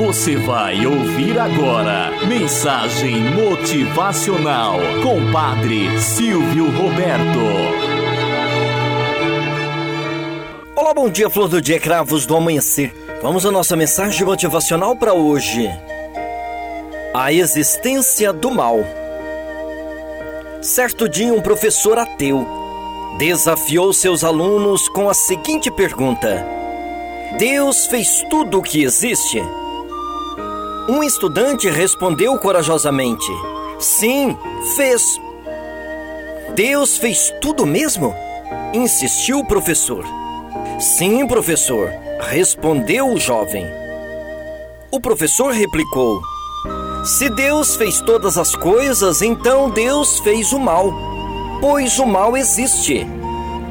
Você vai ouvir agora Mensagem Motivacional com Padre Silvio Roberto. Olá, bom dia, flor do dia, cravos do amanhecer. Vamos à nossa mensagem motivacional para hoje. A existência do mal. Certo dia, um professor ateu desafiou seus alunos com a seguinte pergunta: Deus fez tudo o que existe? Um estudante respondeu corajosamente: Sim, fez. Deus fez tudo mesmo? Insistiu o professor. Sim, professor, respondeu o jovem. O professor replicou: Se Deus fez todas as coisas, então Deus fez o mal, pois o mal existe.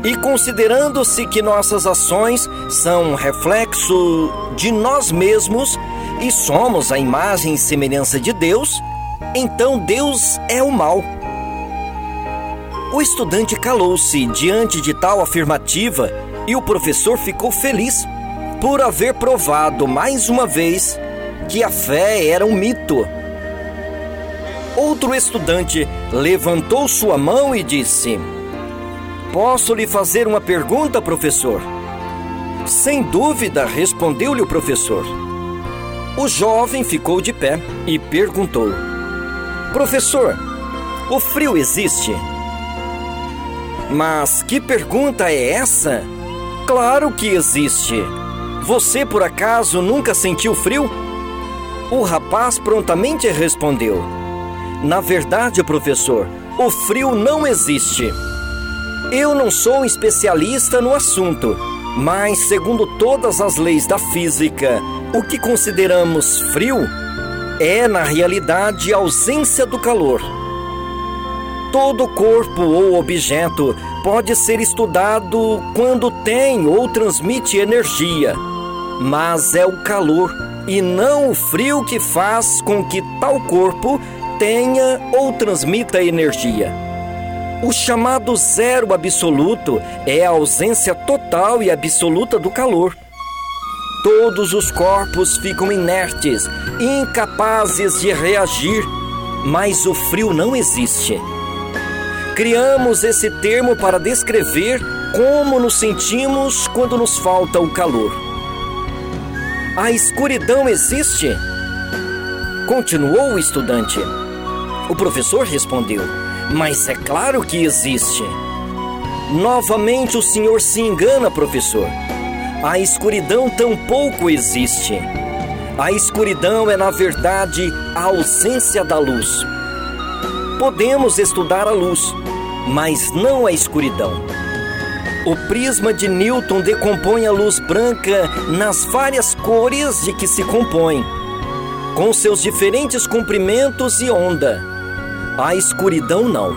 E considerando-se que nossas ações são reflexo de nós mesmos e somos a imagem e semelhança de Deus, então Deus é o mal. O estudante calou-se diante de tal afirmativa e o professor ficou feliz por haver provado mais uma vez que a fé era um mito. Outro estudante levantou sua mão e disse: Posso lhe fazer uma pergunta, professor? Sem dúvida, respondeu-lhe o professor. O jovem ficou de pé e perguntou: Professor, o frio existe? Mas que pergunta é essa? Claro que existe. Você por acaso nunca sentiu frio? O rapaz prontamente respondeu: Na verdade, professor, o frio não existe. Eu não sou especialista no assunto, mas segundo todas as leis da física, o que consideramos frio é, na realidade, a ausência do calor. Todo corpo ou objeto pode ser estudado quando tem ou transmite energia, mas é o calor e não o frio que faz com que tal corpo tenha ou transmita energia. O chamado zero absoluto é a ausência total e absoluta do calor. Todos os corpos ficam inertes, incapazes de reagir, mas o frio não existe. Criamos esse termo para descrever como nos sentimos quando nos falta o calor. A escuridão existe? Continuou o estudante. O professor respondeu mas é claro que existe. Novamente o senhor se engana, professor. A escuridão tampouco existe. A escuridão é, na verdade, a ausência da luz. Podemos estudar a luz, mas não a escuridão. O prisma de Newton decompõe a luz branca nas várias cores de que se compõe, com seus diferentes comprimentos e onda a escuridão não.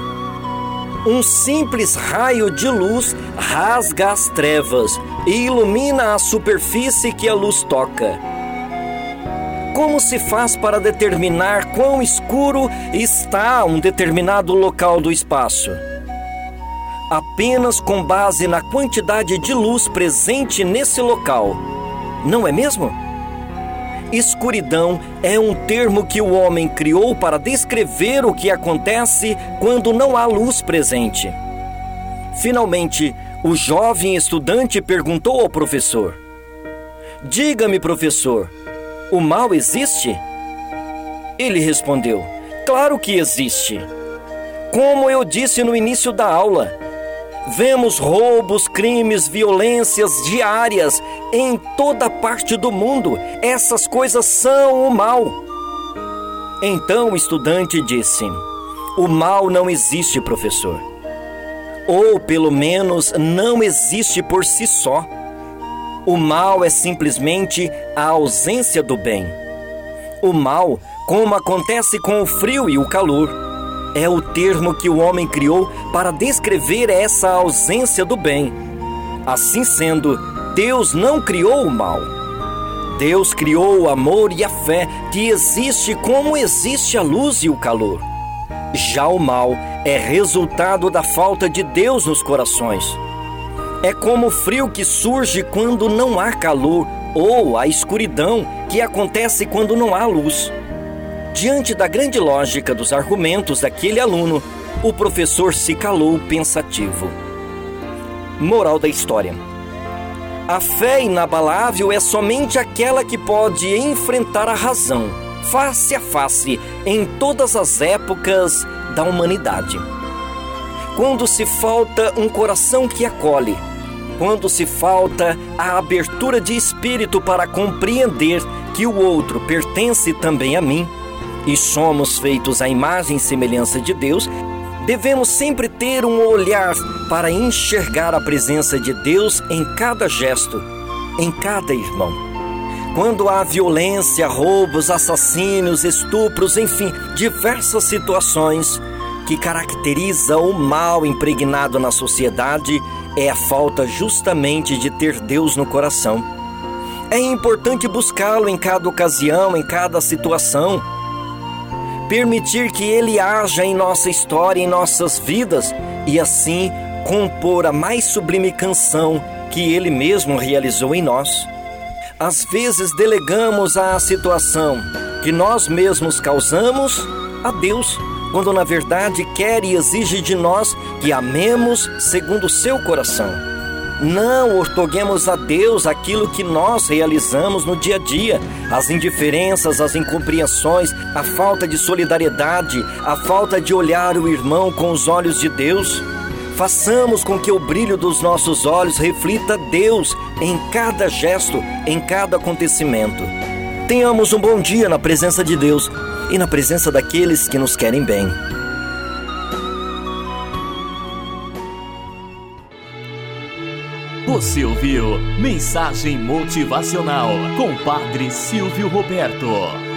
Um simples raio de luz rasga as trevas e ilumina a superfície que a luz toca. Como se faz para determinar quão escuro está um determinado local do espaço? Apenas com base na quantidade de luz presente nesse local, não é mesmo? Escuridão é um termo que o homem criou para descrever o que acontece quando não há luz presente. Finalmente, o jovem estudante perguntou ao professor: Diga-me, professor, o mal existe? Ele respondeu: Claro que existe. Como eu disse no início da aula, Vemos roubos, crimes, violências diárias em toda parte do mundo. Essas coisas são o mal. Então o estudante disse: O mal não existe, professor. Ou pelo menos não existe por si só. O mal é simplesmente a ausência do bem. O mal, como acontece com o frio e o calor é o termo que o homem criou para descrever essa ausência do bem. Assim sendo, Deus não criou o mal. Deus criou o amor e a fé que existe como existe a luz e o calor. Já o mal é resultado da falta de Deus nos corações. É como o frio que surge quando não há calor ou a escuridão que acontece quando não há luz. Diante da grande lógica dos argumentos daquele aluno, o professor se calou pensativo. Moral da história: A fé inabalável é somente aquela que pode enfrentar a razão, face a face, em todas as épocas da humanidade. Quando se falta um coração que acolhe, quando se falta a abertura de espírito para compreender que o outro pertence também a mim e somos feitos à imagem e semelhança de Deus, devemos sempre ter um olhar para enxergar a presença de Deus em cada gesto, em cada irmão. Quando há violência, roubos, assassínios, estupros, enfim, diversas situações que caracteriza o mal impregnado na sociedade, é a falta justamente de ter Deus no coração. É importante buscá-lo em cada ocasião, em cada situação. Permitir que ele haja em nossa história, em nossas vidas e assim compor a mais sublime canção que ele mesmo realizou em nós. Às vezes delegamos a situação que nós mesmos causamos a Deus quando na verdade quer e exige de nós que amemos segundo o seu coração. Não ortoguemos a Deus aquilo que nós realizamos no dia a dia, as indiferenças, as incompreensões, a falta de solidariedade, a falta de olhar o irmão com os olhos de Deus. Façamos com que o brilho dos nossos olhos reflita Deus em cada gesto, em cada acontecimento. Tenhamos um bom dia na presença de Deus e na presença daqueles que nos querem bem. Você ouviu Mensagem Motivacional com Padre Silvio Roberto.